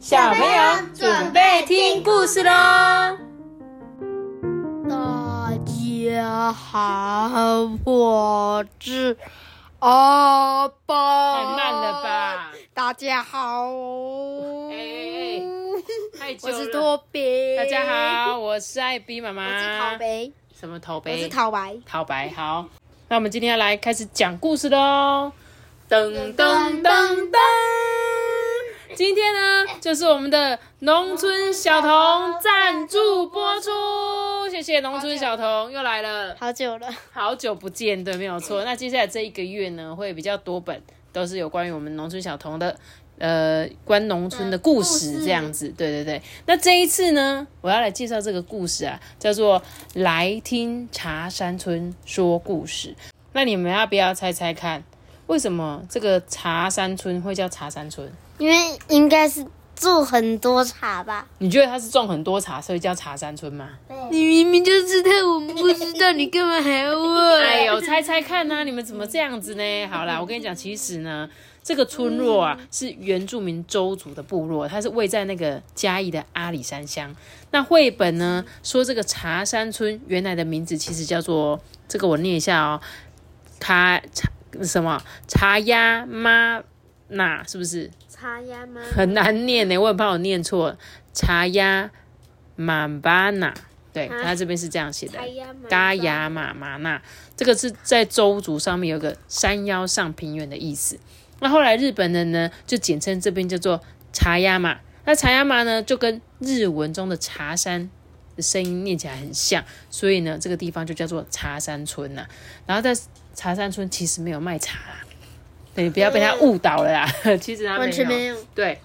小朋友准备听故事喽！大家好，我是阿爸。太慢了吧？大家好。我是托比。大家好，我是艾比妈妈。我是陶白。什么陶我？是陶白。陶白。好，那我们今天要来开始讲故事喽！噔噔噔噔，今天呢，就是我们的农村小童赞助播出，谢谢农村小童又来了。好久了，好久不见，对，没有错。那接下来这一个月呢，会比较多本，都是有关于我们农村小童的，呃，关农村的故事这样子。对对对。那这一次呢，我要来介绍这个故事啊，叫做《来听茶山村说故事》。那你们要不要猜猜看，为什么这个茶山村会叫茶山村？因为应该是种很多茶吧？你觉得它是种很多茶，所以叫茶山村吗？你明明就知道，我们不知道，你干嘛还要问？哎呦，猜猜看呐、你们怎么这样子呢？好啦，我跟你讲，其实呢，这个村落啊是原住民周族的部落，它是位在那个嘉义的阿里山乡。那绘本呢说这个茶山村原来的名字其实叫做这个，我念一下哦，卡茶什么茶鸭妈那是不是茶呀吗？很难念呢？我很怕我念错，茶鸭马巴那，对，啊它这边是这样写的。嘎雅马麻那，这个是在周族上面有个山腰上平原的意思。那后来日本人呢，就简称这边叫做茶亚马。那茶亚马呢，就跟日文中的茶山的声音念起来很像，所以呢，这个地方就叫做茶山村呐、然后在茶山村其实没有卖茶啦，对你不要被他误导了啦，其实他完全没有。对，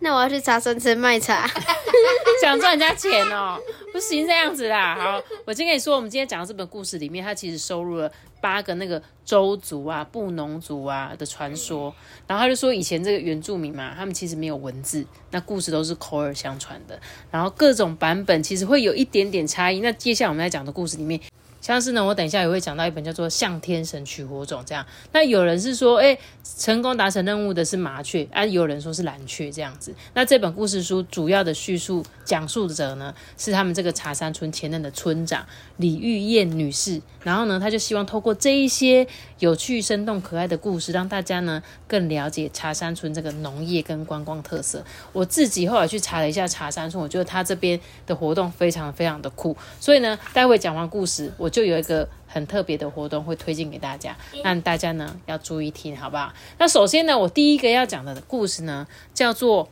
那我要去茶山村卖茶。想赚人家钱哦，不行这样子啦。好，我先跟你说，我们今天讲的这本故事里面，它其实收录了八个那个周族啊、布农族啊的传说。然后他就说，以前这个原住民嘛，他们其实没有文字，那故事都是口耳相传的。然后各种版本其实会有一点点差异。那接下来我们来讲的故事里面。像是呢，我等一下也会讲到一本叫做《向天神取火种》这样。那有人是说，哎、成功达成任务的是麻雀，啊，有人说是蓝雀这样子。那这本故事书主要的叙述讲述者呢，是他们这个茶山村前任的村长李玉燕女士。然后呢，她就希望透过这一些有趣、生动、可爱的故事，让大家呢更了解茶山村这个农业跟观光特色。我自己后来去查了一下茶山村，我觉得他这边的活动非常非常的酷。所以呢，待会讲完故事，我就有一个很特别的活动会推荐给大家，那大家呢要注意听，好不好？那首先呢，我第一个要讲的故事呢，叫做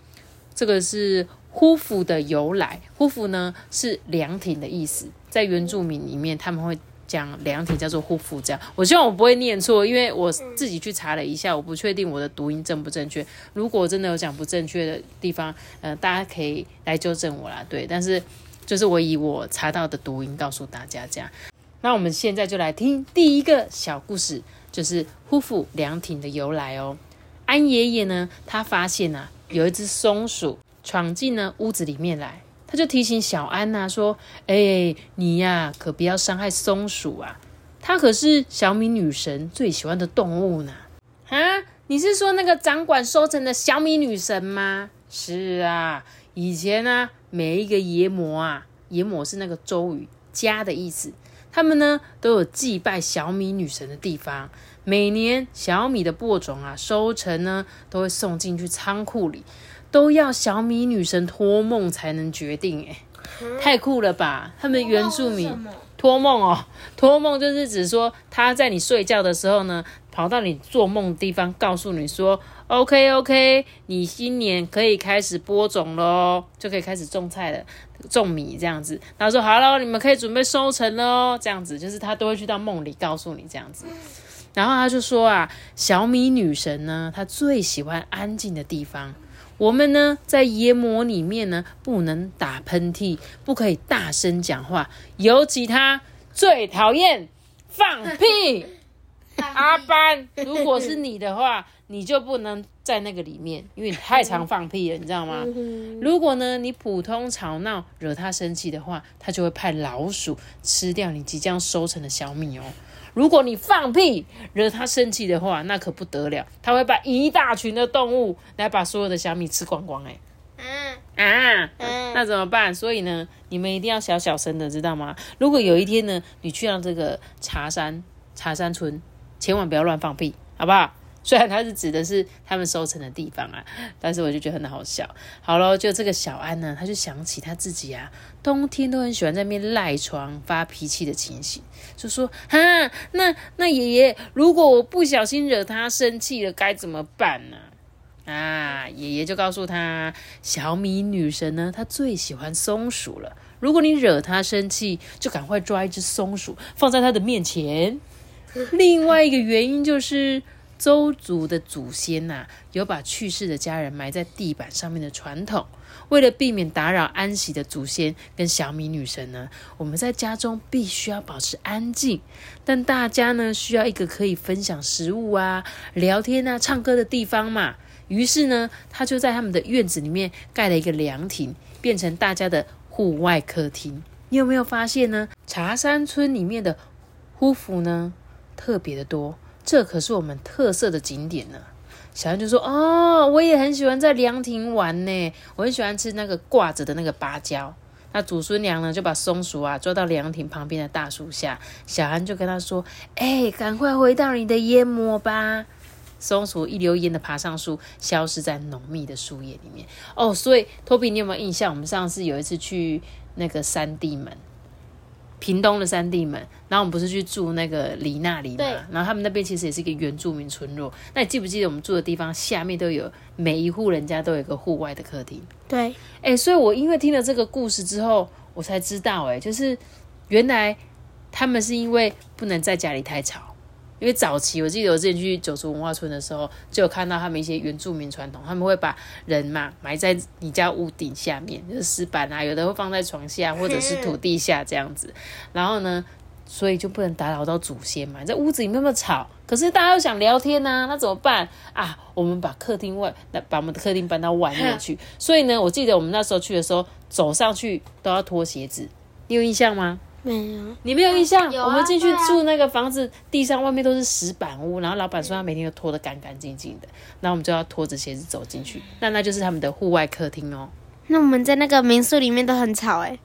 这个是呼府的由来。呼府呢是凉亭的意思，在原住民里面他们会。讲凉亭叫做呼府，这样我希望我不会念错，因为我自己去查了一下，我不确定我的读音正不正确。如果真的有讲不正确的地方，呃，大家可以来纠正我啦。对，但是就是我以我查到的读音告诉大家这样。那我们现在就来听第一个小故事，就是呼府凉亭的由来哦。安爷爷呢，他发现啊，有一只松鼠闯进了屋子里面来，他就提醒小安呐、说：“哎、你呀、可不要伤害松鼠啊，它可是小米女神最喜欢的动物呢。”啊，你是说那个掌管收成的小米女神吗？是啊，以前呢、每一个爷魔啊，爷魔是那个周语家的意思，他们呢都有祭拜小米女神的地方。每年小米的播种啊，收成呢都会送进去仓库里，都要小米女神托梦才能决定。哎，太酷了吧！他们原住民托梦哦，托梦就是指说他在你睡觉的时候呢，跑到你做梦的地方，告诉你说：“OK OK，你今年可以开始播种喽，就可以开始种菜了，种米这样子。”然后说：“好了，你们可以准备收成喽。”这样子就是他都会去到梦里告诉你这样子。然后他就说啊，小米女神呢，她最喜欢安静的地方。我们呢，在研磨里面呢，不能打喷嚏，不可以大声讲话，尤其她最讨厌放屁。阿班，如果是你的话，你就不能在那个里面，因为你太常放屁了，你知道吗？如果呢，你普通吵闹惹他生气的话，他就会派老鼠吃掉你即将收成的小米哦。如果你放屁惹他生气的话，那可不得了，他会把一大群的动物来把所有的小米吃光光哎。啊，啊，嗯那怎么办？所以呢，你们一定要小小声的，知道吗？如果有一天呢，你去到这个茶山茶山村，千万不要乱放屁，好不好？虽然它是指的是他们收成的地方啊，但是我就觉得很好笑。好了，就这个小安呢，他就想起他自己啊，冬天都很喜欢在那边赖床发脾气的情形，就说哈，那那爷爷，如果我不小心惹他生气了，该怎么办呢？啊，爷爷就告诉他，小米女神呢，她最喜欢松鼠了。如果你惹她生气，就赶快抓一只松鼠放在她的面前。另外一个原因就是，周族的祖先呐、有把去世的家人埋在地板上面的传统。为了避免打扰安息的祖先跟小米女神呢，我们在家中必须要保持安静，但大家呢需要一个可以分享食物啊、聊天啊、唱歌的地方嘛。于是呢，他就在他们的院子里面盖了一个凉亭，变成大家的户外客厅。你有没有发现呢？茶山村里面的呼服呢特别的多，这可是我们特色的景点呢。小安就说：“哦，我也很喜欢在凉亭玩呢，我很喜欢吃那个挂着的那个芭蕉。”那祖孙娘呢就把松鼠啊抓到凉亭旁边的大树下，小安就跟他说：“哎、赶快回到你的烟魔吧。”松鼠一溜烟的爬上树，消失在浓密的树叶里面。哦，所以托比，你有没有印象？我们上次有一次去那个山地门，屏东的三地们，然后我们不是去住那个里那里对嘛？然后他们那边其实也是一个原住民村落。那你记不记得我们住的地方下面都有每一户人家都有一个户外的客厅？对，哎、所以我因为听了这个故事之后，我才知道、哎，就是原来他们是因为不能在家里太吵。因为早期我记得我之前去九族文化村的时候，就有看到他们一些原住民传统，他们会把人嘛埋在你家屋顶下面，就是石板啊，有的会放在床下或者是土地下这样子。然后呢，所以就不能打扰到祖先嘛，在屋子里面那么吵，可是大家又想聊天呐、那怎么办啊？我们把客厅外，那把我们的客厅搬到外面去。所以呢，我记得我们那时候去的时候，走上去都要脱鞋子，你有印象吗？没有，你没有印象？啊我们进去住那个房子，地上外面都是石板屋，然后老板说他每天都拖得干干净净的，然后我们就要拖着鞋子走进去，那那就是他们的户外客厅哦。那我们在那个民宿里面都很吵哎、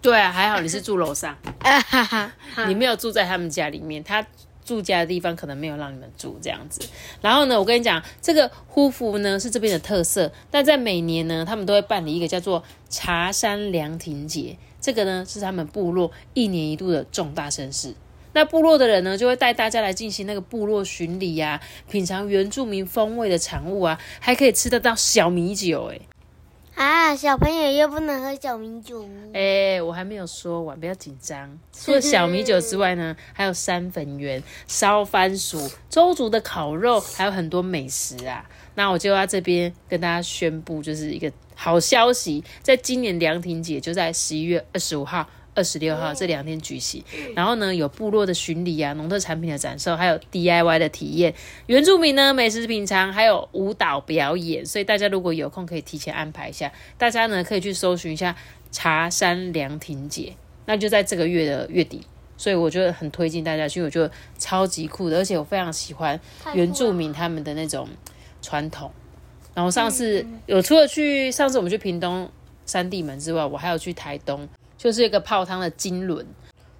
对啊，还好你是住楼上，啊哈哈，你没有住在他们家里面，他住家的地方可能没有让你们住这样子。然后呢，我跟你讲，这个呼服呢是这边的特色，但在每年呢，他们都会办理一个叫做茶山凉亭节，这个呢是他们部落一年一度的重大盛事。那部落的人呢，就会带大家来进行那个部落巡礼呀、品尝原住民风味的产物啊，还可以吃得到小米酒、欸，啊，小朋友又不能喝小米酒，哎、我还没有说完，不要紧张。除了小米酒之外呢，还有山粉圆、烧番薯、周族的烤肉，还有很多美食啊。那我就要这边跟大家宣布，就是一个好消息，在今年凉亭节就在十一月二十五号。二十六号这两天举行，然后呢有部落的巡礼啊、农特产品的展售，还有 DIY 的体验，原住民呢美食品尝，还有舞蹈表演，所以大家如果有空可以提前安排一下，大家呢可以去搜寻一下茶山凉亭节，那就在这个月的月底，所以我觉得很推荐大家去，我觉得超级酷的，而且我非常喜欢原住民他们的那种传统。然后上次有除了去上次我们去屏东三地门之外，我还有去台东，就是一个泡汤的金轮。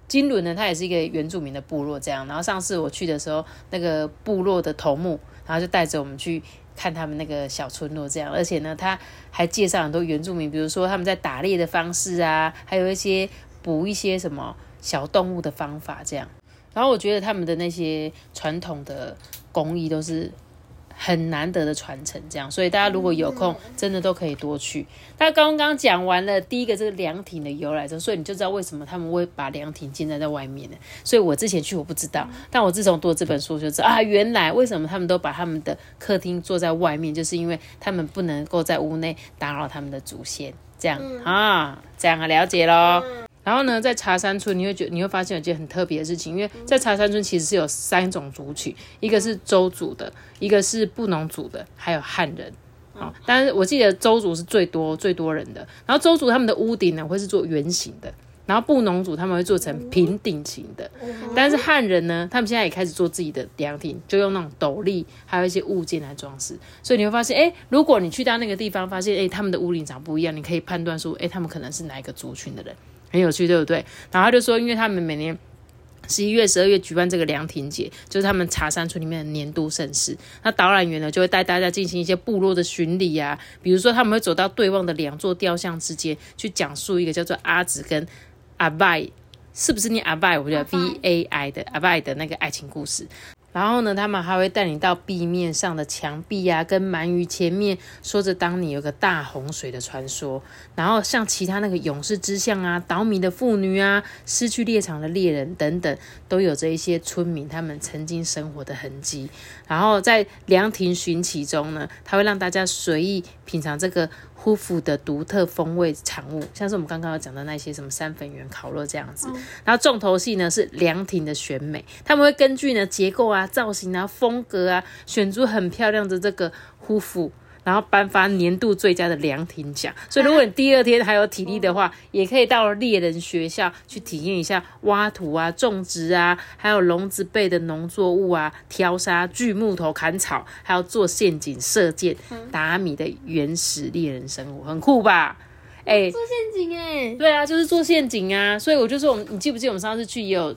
金轮呢，它也是一个原住民的部落，这样。然后上次我去的时候，那个部落的头目，然后就带着我们去看他们那个小村落，这样。而且呢，他还介绍很多原住民，比如说他们在打猎的方式啊，还有一些捕一些什么小动物的方法，这样。然后我觉得他们的那些传统的工艺都是很难得的传承，这样，所以大家如果有空，真的都可以多去。那刚刚讲完了第一个这个凉亭的由来之后，所以你就知道为什么他们会把凉亭建在在外面呢。所以我之前去我不知道，但我自从读了这本书就知道啊，原来为什么他们都把他们的客厅坐在外面，就是因为他们不能够在屋内打扰他们的祖先，这样、啊，这样啊，了解喽。然后呢，在茶山村，你会觉你会发现有件很特别的事情，因为在茶山村其实是有三种族群，一个是周族的，一个是布农族的，还有汉人。好、但是我记得周族是最多最多人的，然后周族他们的屋顶呢会是做圆形的，然后布农族他们会做成平顶型的，但是汉人呢，他们现在也开始做自己的凉亭，就用那种斗笠，还有一些物件来装饰。所以你会发现，哎，如果你去到那个地方，发现哎他们的屋顶长不一样，你可以判断出，哎他们可能是哪一个族群的人，很有趣，对不对？然后他就说，因为他们每年。十一月、十二月举办这个凉亭节，就是他们茶山村里面的年度盛事。那导览员呢，就会带大家进行一些部落的巡礼啊，比如说他们会走到对望的两座雕像之间，去讲述一个叫做阿紫跟阿拜，是不是念阿拜？我觉得 V A I 的阿拜的那个爱情故事。然后呢，他们还会带你到壁面上的墙壁啊，跟鳗鱼前面说着当年有个大洪水的传说。然后像其他那个勇士之像啊、倒米的妇女啊、失去猎场的猎人等等，都有着一些村民他们曾经生活的痕迹。然后在凉亭寻奇中呢，他会让大家随意品尝这个。夫妇的独特风味产物，像是我们刚刚要讲的那些什么三粉圆烤肉这样子。然后重头戏呢是凉亭的选美，他们会根据呢结构啊、造型啊、风格啊，选出很漂亮的这个夫妇。然后颁发年度最佳的凉亭奖，所以如果你第二天还有体力的话，也可以到猎人学校去体验一下挖土啊、种植啊，还有笼子背的农作物啊、挑沙、锯木头、砍草，还有做陷阱、射箭、打米的原始猎人生活，很酷吧？哎，做陷阱哎，对啊，就是做陷阱啊。所以我就说，我们你记不记得我们上次去也有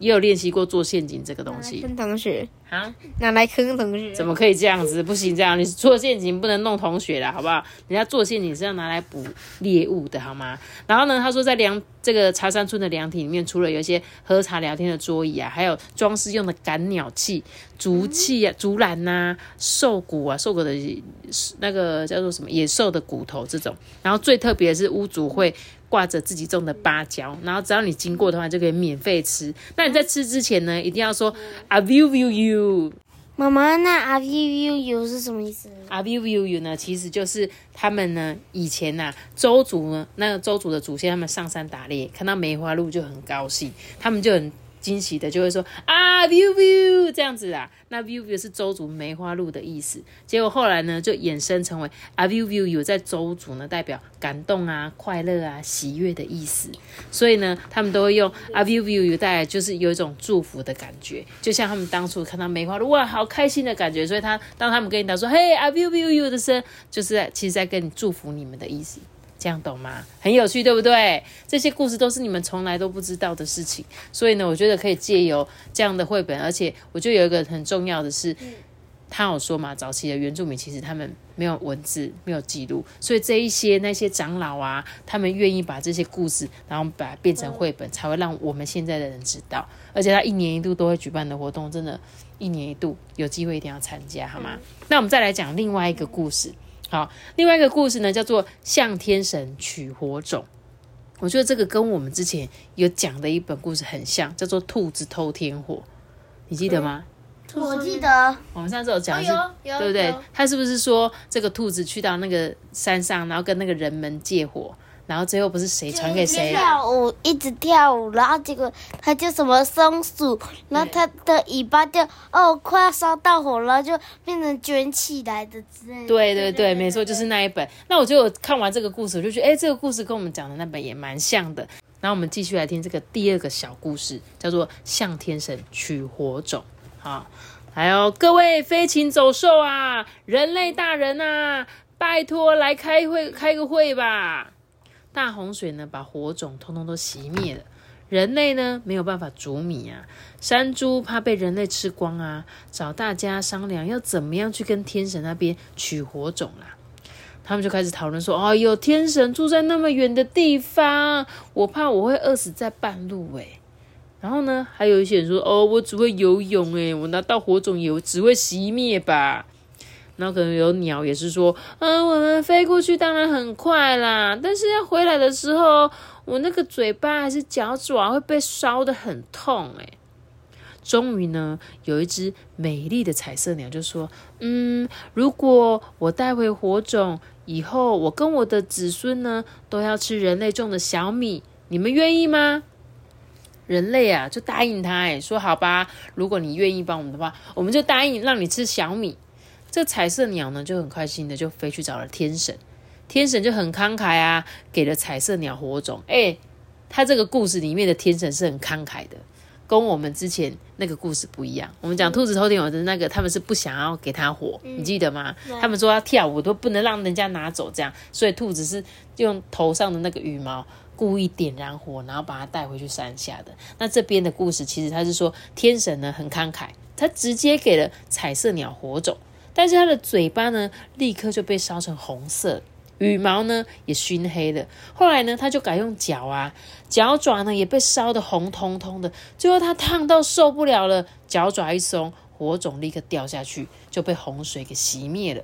也有练习过做陷阱这个东西？坑同学。啊！拿来坑同学？怎么可以这样子？不行，这样你做陷阱不能弄同学的，好不好？人家做陷阱是要拿来捕猎物的，好吗？然后呢，他说在凉这个茶山村的凉亭里面，除了有一些喝茶聊天的桌椅啊，还有装饰用的赶鸟器、竹器啊、竹篮呐、兽骨啊、兽骨的那个叫做什么野兽的骨头这种。然后最特别的是屋主会挂着自己种的芭蕉，然后只要你经过的话就可以免费吃。那你在吃之前呢，一定要说 I view view you。妈妈，那阿 v u u 是什么意思？阿 v u u 呢，其实就是他们呢以前呐，周族呢，那个周族的祖先，他们上山打猎，看到梅花鹿就很高兴，他们就很。惊喜的就会说啊，view view 这样子啊，那 view view 是周族梅花鹿的意思。结果后来呢，就衍生成为啊，view view 有在周族呢代表感动啊、快乐啊、喜悦的意思。所以呢，他们都会用啊，view view 有带来就是有一种祝福的感觉，就像他们当初看到梅花鹿哇，好开心的感觉。所以他当他们跟你讲说嘿啊，view view 有的声，就是在其实在跟你祝福你们的意思。这样懂吗？很有趣，对不对？这些故事都是你们从来都不知道的事情，所以呢，我觉得可以借由这样的绘本，而且我觉得有一个很重要的是，他有说嘛，早期的原住民其实他们没有文字，没有记录，所以这一些那些长老啊，他们愿意把这些故事，然后把它变成绘本，才会让我们现在的人知道。而且他一年一度都会举办的活动，真的，一年一度有机会一定要参加，好吗？那我们再来讲另外一个故事。好，另外一个故事呢，叫做向天神取火种。我觉得这个跟我们之前有讲的一本故事很像，叫做兔子偷天火。你记得吗？我记得。我们上次有讲是，对不对？他是不是说这个兔子去到那个山上，然后跟那个人们借火？然后最后不是谁传给谁跳舞，一直跳舞，然后结果它就什么松鼠，然后它的尾巴就哦快要烧到火了，就变成卷起来的之类。对对对，没错，就是那一本。那我就看完这个故事，我就觉得哎，这个故事跟我们讲的那本也蛮像的。然后我们继续来听这个第二个小故事，叫做向天神取火种。好，还有各位飞禽走兽啊，人类大人啊，拜托来开会开个会吧。大洪水呢，把火种通通都熄灭了。人类呢，没有办法煮米啊。山猪怕被人类吃光啊，找大家商量要怎么样去跟天神那边取火种啦。他们就开始讨论说：“哦有，天神住在那么远的地方，我怕我会饿死在半路诶。然后呢，还有一些人说：“哦，我只会游泳诶，我拿到火种也只会熄灭吧。”然后可能有鸟也是说，嗯，我们飞过去当然很快啦，但是要回来的时候，我那个嘴巴还是脚爪会被烧的很痛诶。终于呢，有一只美丽的彩色鸟就说，嗯，如果我带回火种以后，我跟我的子孙呢都要吃人类种的小米，你们愿意吗？人类啊，就答应他，诶，说好吧，如果你愿意帮我们的话，我们就答应让你吃小米。这彩色鸟呢就很开心的就飞去找了天神，天神就很慷慨啊，给了彩色鸟火种。哎，他这个故事里面的天神是很慷慨的，跟我们之前那个故事不一样。我们讲兔子偷天鹅的那个，他们是不想要给他火，你记得吗？他们说要跳舞都不能让人家拿走，这样，所以兔子是用头上的那个羽毛故意点燃火，然后把它带回去山下的。那这边的故事其实他是说天神呢很慷慨，他直接给了彩色鸟火种，但是他的嘴巴呢立刻就被烧成红色。羽毛呢也熏黑了，后来呢他就改用脚啊，脚爪呢也被烧得红彤彤的，最后他烫到受不了了，脚爪一松，火种立刻掉下去，就被洪水给熄灭了。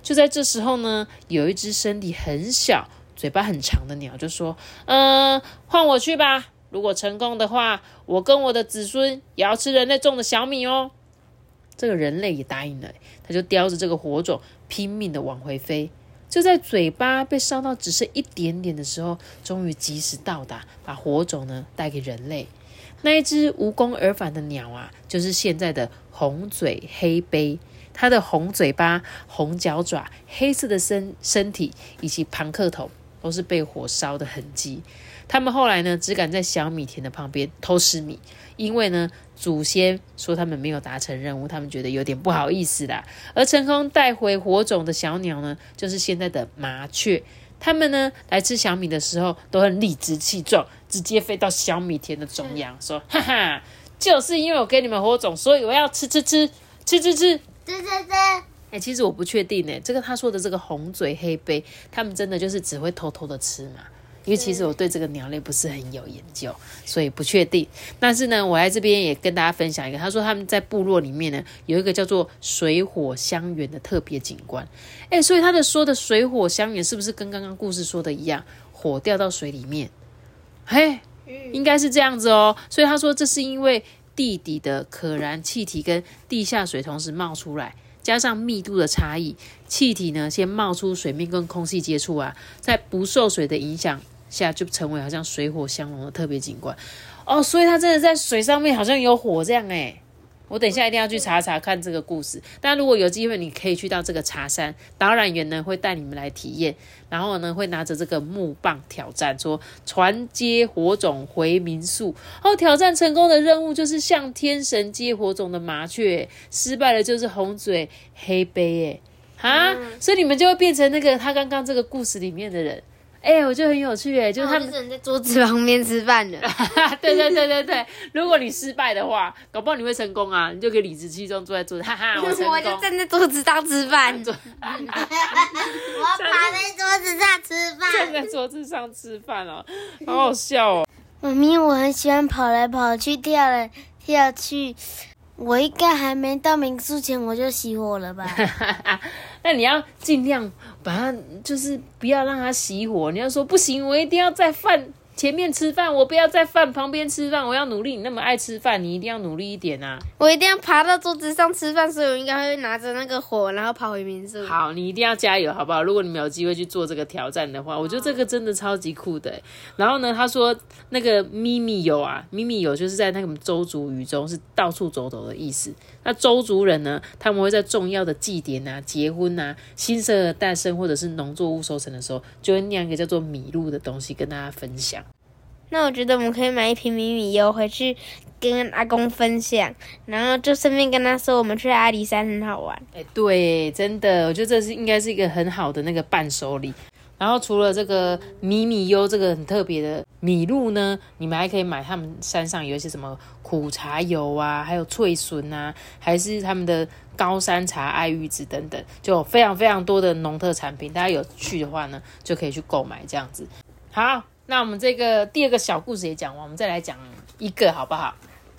就在这时候呢，有一只身体很小、嘴巴很长的鸟就说：“嗯，换我去吧，如果成功的话，我跟我的子孙也要吃人类种的小米哦。”这个人类也答应了，他就叼着这个火种，拼命的往回飞。就在嘴巴被烧到只剩一点点的时候，终于及时到达，把火种呢带给人类。那一只无功而返的鸟啊，就是现在的红嘴黑背。它的红嘴巴、红脚爪、黑色的身身体以及庞克头，都是被火烧的痕迹。他们后来呢，只敢在小米田的旁边偷吃米，因为呢，祖先说他们没有达成任务，他们觉得有点不好意思啦。而成功带回火种的小鸟呢，就是现在的麻雀。他们呢，来吃小米的时候都很理直气壮，直接飞到小米田的中央，说：“哈哈，就是因为我给你们火种，所以我要吃吃吃吃吃吃。”吃吃吃，哎，其实我不确定呢，这个他说的这个红嘴黑背，他们真的就是只会偷偷的吃嘛？因为其实我对这个鸟类不是很有研究，所以不确定。但是呢，我在这边也跟大家分享一个，他说他们在部落里面呢，有一个叫做水火相缘的特别景观。哎，所以他的说的水火相缘，是不是跟刚刚故事说的一样？火掉到水里面，嘿，应该是这样子哦。所以他说这是因为地底的可燃气体跟地下水同时冒出来。加上密度的差异，气体呢先冒出水面跟空气接触啊，在不受水的影响下，就成为好像水火相融的特别景观哦。所以它真的在水上面好像有火这样诶。我等一下一定要去查查看这个故事。但如果有机会，你可以去到这个茶山，导览员呢会带你们来体验，然后呢会拿着这个木棒挑战，说传接火种回民宿。哦，挑战成功的任务就是向天神接火种的麻雀，失败了就是红嘴黑背。哎，啊，所以你们就会变成那个他刚刚这个故事里面的人。哎，我觉得很有趣哎，就是他们在桌子旁边吃饭的。对对对对对，如果你失败的话，搞不好你会成功啊，你就可以理直气壮坐在桌子，哈哈，我成功。我就站在桌子上吃饭。我要趴在桌子上吃饭。站在桌子上吃饭哦，好好笑哦。妈咪，我很喜欢跑来跑去，跳来跳去。我应该还没到民宿前我就熄火了吧？那你要尽量把它，就是不要让它熄火。你要说不行，我一定要再放前面吃饭，我不要在饭旁边吃饭。我要努力，你那么爱吃饭，你一定要努力一点啊！我一定要爬到桌子上吃饭，所以我应该会拿着那个火，然后跑回民宿。好，你一定要加油，好不好？如果你们有机会去做这个挑战的话，我觉得这个真的超级酷的。然后呢，他说那个咪咪有啊，咪咪有就是在那个周族语中是到处走走的意思。那周族人呢，他们会在重要的祭典啊、结婚啊、新生儿诞生或者是农作物收成的时候，就会酿一个叫做米露的东西跟大家分享。那我觉得我们可以买一瓶米米油回去跟阿公分享，然后就顺便跟他说我们去阿里山很好玩。哎，对，真的，我觉得这是应该是一个很好的那个伴手礼。然后除了这个米米油这个很特别的米露呢，你们还可以买他们山上有一些什么苦茶油啊，还有脆笋啊，还是他们的高山茶、爱玉子等等，就非常非常多的农特产品。大家有去的话呢，就可以去购买这样子。好。那我们这个第二个小故事也讲完，我们再来讲一个好不好？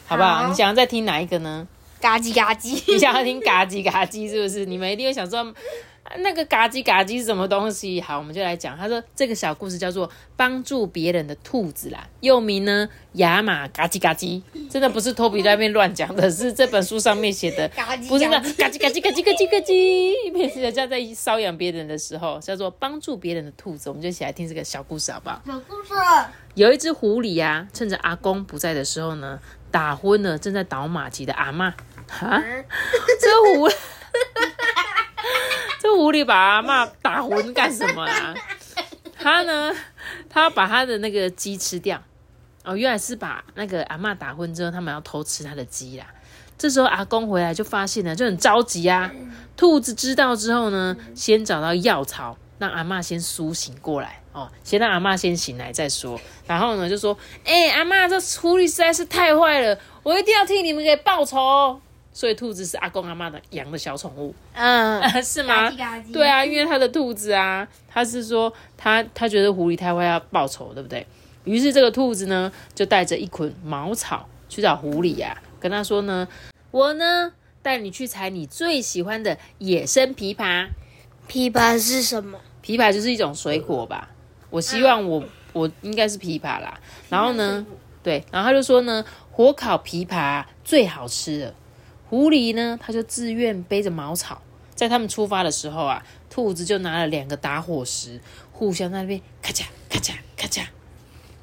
好不好？你想要再听哪一个呢？嘎叽嘎叽，你想要听嘎叽嘎叽是不是？你们一定会想说。那个嘎叽嘎叽是什么东西？好，我们就来讲。他说这个小故事叫做帮助别人的兔子啦，又名呢亚马嘎叽嘎叽，真的不是托比在那边乱讲的，是这本书上面写的，不是那嘎叽嘎叽嘎叽嘎叽嘎叽，人家在搔痒别人的时候叫做帮助别人的兔子。我们就一起来听这个小故事好不好？小故事。有一只狐狸呀，趁着阿公不在的时候呢，打昏了正在倒马骑的阿妈。哈，这狐。这狐狸把阿妈打昏干什么啊？他呢？他把他的那个鸡吃掉，哦，原来是把那个阿嬷打昏之后，他们要偷吃他的鸡啦。这时候阿公回来就发现了，就很着急啊。兔子知道之后呢，先找到药草，让阿嬷先苏醒过来哦，先让阿嬷先醒来再说。然后呢，就说：“哎、阿嬷，这狐狸实在是太坏了，我一定要替你们给报仇。”所以兔子是阿公阿妈的养的小宠物，嗯，是吗？对啊，因为他的兔子啊，他是说他他觉得狐狸太坏要报仇，对不对？于是这个兔子呢，就带着一捆茅草去找狐狸呀、跟他说呢，我呢带你去采你最喜欢的野生枇杷，枇杷是什么？枇杷就是一种水果吧。我希望我我应该是枇杷啦。然后呢，对，然后他就说呢，火烤枇杷最好吃了。狐狸呢，他就自愿背着茅草，在他们出发的时候啊，兔子就拿了两个打火石，互相在那边咔嚓咔嚓咔嚓，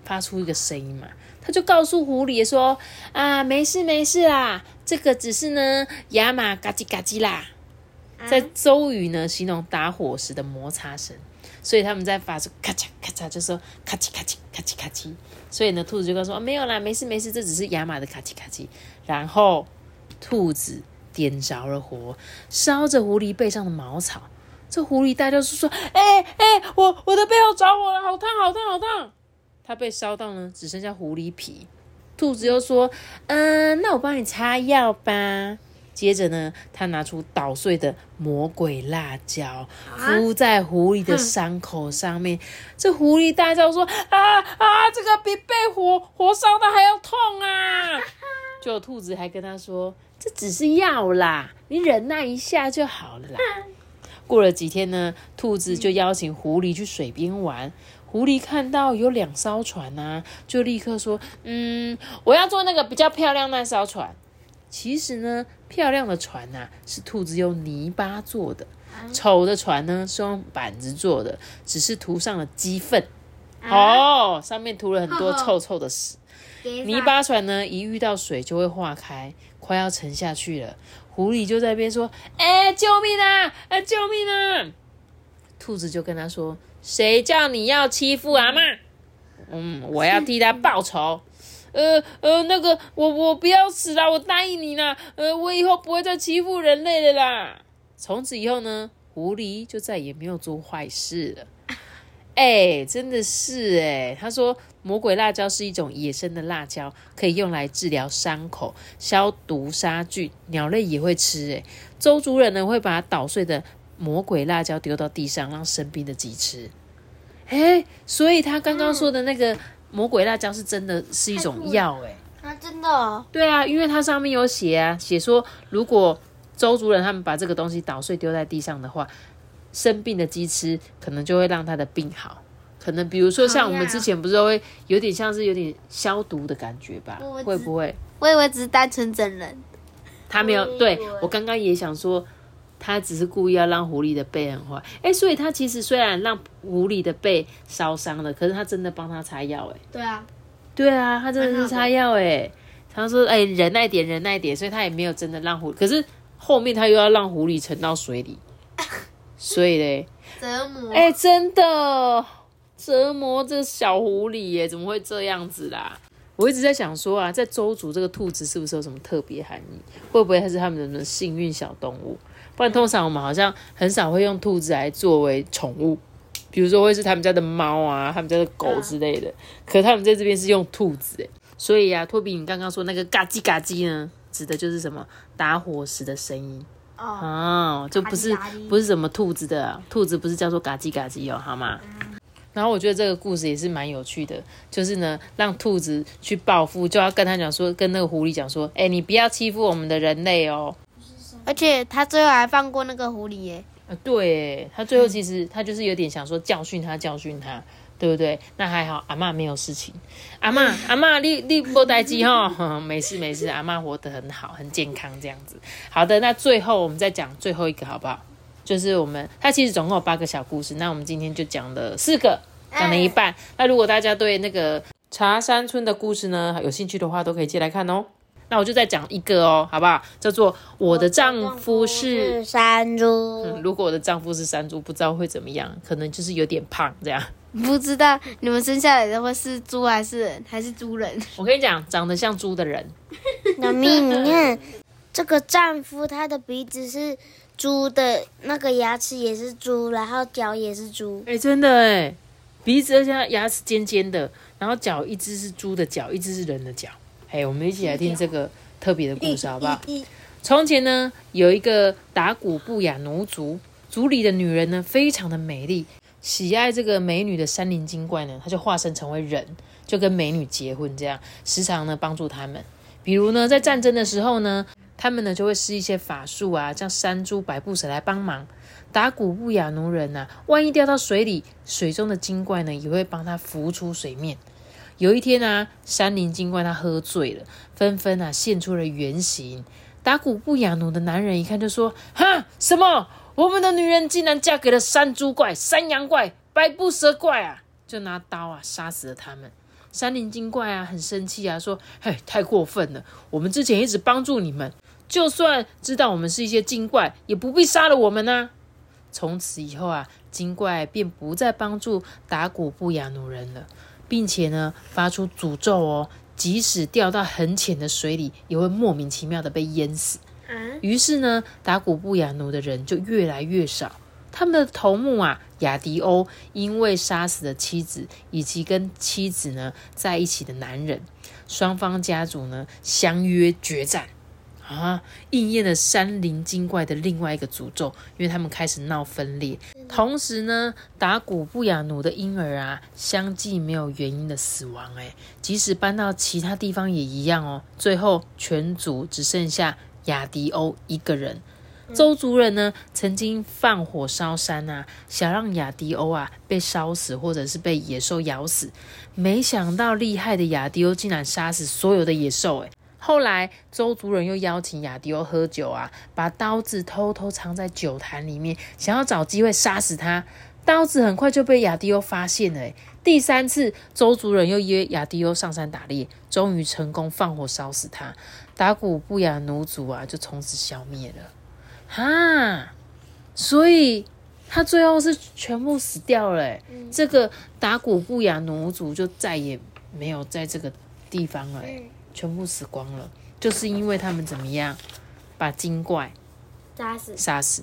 发出一个声音嘛。他就告诉狐狸说：“啊，没事没事啦，这个只是呢亚马嘎叽嘎叽啦。”在周瑜呢形容打火石的摩擦声，所以他们在发出咔嚓咔嚓，就说咔叽咔叽咔叽咔叽。所以呢，兔子就跟他说、哦没有啦，没事没事，这只是亚马的咔叽咔叽。然后兔子点着了火，烧着狐狸背上的茅草。这狐狸大叫是说：“哎、哎、我我的背后着火了，好烫好烫好烫！”它被烧到呢，只剩下狐狸皮。兔子又说：“嗯，那我帮你擦药吧。”接着呢，他拿出捣碎的魔鬼辣椒，敷在狐狸的伤口上面。这狐狸大叫说：“啊啊，这个比被火火烧的还要痛啊！” 就兔子还跟他说：“这只是药啦，你忍耐一下就好了啦。”过了几天呢，兔子就邀请狐狸去水边玩。狐狸看到有两艘船啊，就立刻说：“嗯，我要坐那个比较漂亮那艘船。”其实呢，漂亮的船呐、是兔子用泥巴做的，丑的船呢是用板子做的，只是涂上了鸡粪。哦，上面涂了很多臭臭的屎。泥巴船呢，一遇到水就会化开，快要沉下去了。狐狸就在边说：“哎、救命啊！哎、救命啊！”兔子就跟他说：“谁叫你要欺负阿嬷？嗯，我要替他报仇。呃呃，那个，我我不要死啦，我答应你啦。呃，我以后不会再欺负人类了啦。从此以后呢，狐狸就再也没有做坏事了。哎、真的是哎，他说魔鬼辣椒是一种野生的辣椒，可以用来治疗伤口、消毒杀菌，鸟类也会吃。哎，周族人呢会把捣碎的魔鬼辣椒丢到地上，让生病的鸡吃。哎，所以他刚刚说的那个魔鬼辣椒是真的是一种药哎。啊，真的哦，对啊，因为它上面有写啊，写说如果周族人他们把这个东西捣碎丢在地上的话，生病的鸡吃可能就会让他的病好。可能比如说像我们之前不是都会有点像是有点消毒的感觉吧会不会？我以为只是单纯整人。他没有对我刚刚也想说，他只是故意要让狐狸的背很坏。哎，所以他其实虽然让狐狸的背烧伤了，可是他真的帮他擦药哎。对啊，对啊，他真的是擦药哎。他说：“哎、忍耐点，忍耐点。”所以他也没有真的让狐，可是后面他又要让狐狸沉到水里，所以嘞，折磨。哎、真的折磨这小狐狸耶，怎么会这样子啦？我一直在想说啊，在周族这个兔子是不是有什么特别含义？会不会它是他们的幸运小动物？不然通常我们好像很少会用兔子来作为宠物，比如说会是他们家的猫啊、他们家的狗之类的。可他们在这边是用兔子哎，所以啊，托比，你刚刚说那个嘎叽嘎叽呢，指的就是什么打火石的声音哦，哦，就不是不是什么兔子的啊、兔子不是叫做嘎叽嘎叽哦，好吗？然后我觉得这个故事也是蛮有趣的，就是呢，让兔子去报复，就要跟他讲说，跟那个狐狸讲说，哎，你不要欺负我们的人类哦。而且他最后还放过那个狐狸耶。啊，对，他最后其实他就是有点想说教训他，教训他，对不对？那还好，阿嬷没有事情。阿嬷，阿嬷，你你不待机哈，哼 没事没事，阿嬷活得很好，很健康这样子。好的，那最后我们再讲最后一个好不好？就是我们它其实总共有八个小故事，那我们今天就讲了四个，讲了一半。那如果大家对那个茶山村的故事呢有兴趣的话，都可以借来看哦。那我就再讲一个哦，好不好？叫做我的丈夫是山猪。嗯，如果我的丈夫是山猪，不知道会怎么样，可能就是有点胖这样。不知道你们生下来的会是猪还是人，还是猪人？我跟你讲，长得像猪的人，那咪，你看这个丈夫，他的鼻子是猪的，那个牙齿也是猪，然后脚也是猪。哎、真的哎，鼻子而且牙齿尖尖的，然后脚一只是猪的脚，一只是人的脚。哎，我们一起来听这个特别的故事好不好？从前呢，有一个达古布雅奴族，族里的女人呢非常的美丽，喜爱这个美女的山林精怪呢，她就化身成为人，就跟美女结婚，这样时常呢帮助他们。比如呢，在战争的时候呢，他们呢就会施一些法术啊，叫山猪、百步蛇来帮忙。打古布雅奴人呐、万一掉到水里，水中的精怪呢也会帮他浮出水面。有一天啊，山林精怪他喝醉了，纷纷啊现出了原形。打古布雅奴的男人一看就说：“哈，什么？我们的女人竟然嫁给了山猪怪、山羊怪、百步蛇怪啊！”就拿刀啊杀死了他们。山林精怪啊很生气啊，说：“嘿，太过分了！我们之前一直帮助你们，就算知道我们是一些精怪，也不必杀了我们啊！”从此以后啊，精怪便不再帮助达古布雅奴人了，并且呢发出诅咒哦，即使掉到很浅的水里，也会莫名其妙的被淹死。于是呢，达古布雅奴的人就越来越少。他们的头目啊，亚迪欧，因为杀死了妻子以及跟妻子呢在一起的男人，双方家族呢相约决战啊，应验了山林精怪的另外一个诅咒，因为他们开始闹分裂。同时呢，达古布雅奴的婴儿啊，相继没有原因的死亡。哎，即使搬到其他地方也一样哦。最后全族只剩下亚迪欧一个人。周族人呢，曾经放火烧山啊，想让亚迪欧啊被烧死，或者是被野兽咬死。没想到厉害的亚迪欧竟然杀死所有的野兽，哎。后来周族人又邀请亚迪欧喝酒啊，把刀子偷偷藏在酒坛里面，想要找机会杀死他。刀子很快就被亚迪欧发现了。第三次周族人又约亚迪欧上山打猎，终于成功放火烧死他。达古布雅奴族啊，就从此消灭了。哈，所以他最后是全部死掉了、欸。这个达古布雅奴族就再也没有在这个地方了、欸，全部死光了，就是因为他们怎么样把精怪杀死。杀死。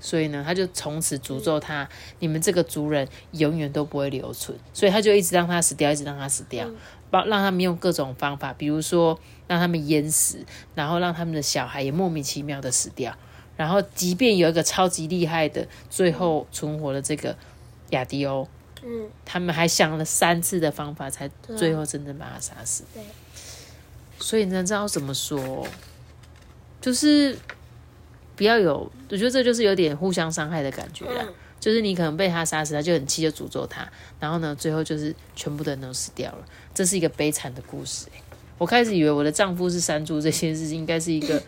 所以呢，他就从此诅咒他，你们这个族人永远都不会留存。所以他就一直让他死掉，一直让他死掉，帮让他们用各种方法，比如说让他们淹死，然后让他们的小孩也莫名其妙的死掉。然后，即便有一个超级厉害的，最后存活了这个亚迪欧，嗯，他们还想了三次的方法，才最后真正把他杀死。对，所以呢，知道怎么说，就是不要有，我觉得这就是有点互相伤害的感觉啦。嗯就是你可能被他杀死，他就很气，就诅咒他，然后呢，最后就是全部的人都死掉了。这是一个悲惨的故事、我开始以为我的丈夫是山猪这件事情，应该是一个，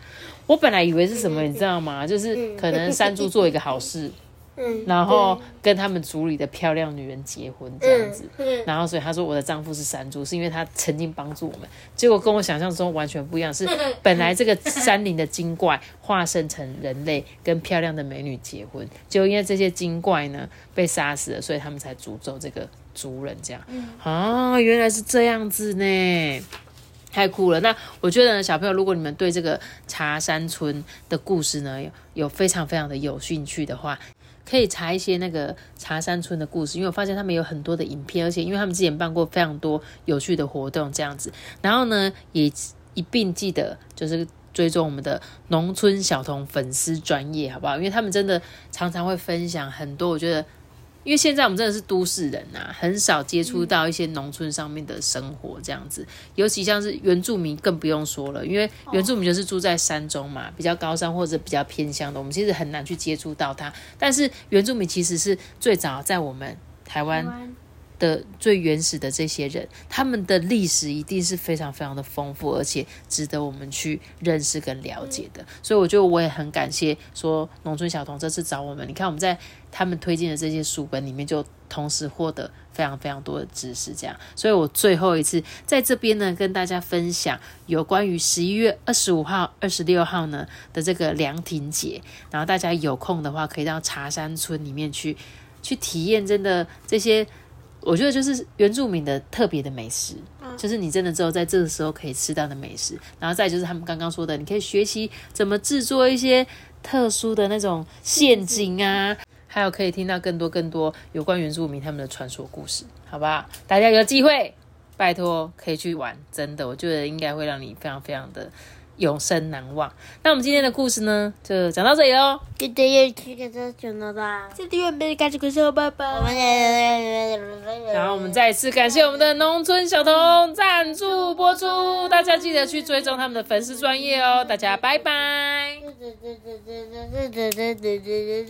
我本来以为是什么，你知道吗？就是可能山猪做一个好事，嗯，然后跟他们族里的漂亮女人结婚这样子。嗯，然后所以他说我的丈夫是山猪，是因为他曾经帮助我们。结果跟我想象中完全不一样，是 本来这个山林的精怪化身成人类，跟漂亮的美女结婚，就因为这些精怪呢被杀死了，所以他们才诅咒这个族人这样。啊，原来是这样子呢。太酷了！那我觉得呢，小朋友，如果你们对这个茶山村的故事呢有有非常非常的有兴趣的话，可以查一些那个茶山村的故事，因为我发现他们有很多的影片，而且因为他们之前办过非常多有趣的活动这样子，然后呢也一并记得就是追踪我们的农村小童粉丝专业，好不好？因为他们真的常常会分享很多，我觉得。因为现在我们真的是都市人呐、很少接触到一些农村上面的生活这样子，尤其像是原住民更不用说了，因为原住民就是住在山中嘛，比较高山或者比较偏乡的，我们其实很难去接触到它。但是原住民其实是最早在我们台湾的最原始的这些人，他们的历史一定是非常非常的丰富，而且值得我们去认识跟了解的。所以我觉得我也很感谢说农村小童这次找我们，你看我们在他们推荐的这些书本里面，就同时获得非常非常多的知识。这样，所以我最后一次在这边呢，跟大家分享有关于十一月二十五号、二十六号呢的这个凉亭节，然后大家有空的话，可以到茶山村里面去去体验真的这些。我觉得就是原住民的特别的美食，就是你真的只有在这个时候可以吃到的美食。然后再就是他们刚刚说的，你可以学习怎么制作一些特殊的那种陷阱啊，还有可以听到更多更多有关原住民他们的传说故事，好不好？大家有机会，拜托可以去玩，真的，我觉得应该会让你非常非常的永生难忘。那我们今天的故事呢，就讲到这里喽。记得要去给这讲到的。这地方没感觉，可是我爸爸。我们也。然后我们再次感谢我们的农村小童赞助播出，大家记得去追踪他们的粉丝专业哦。大家拜拜。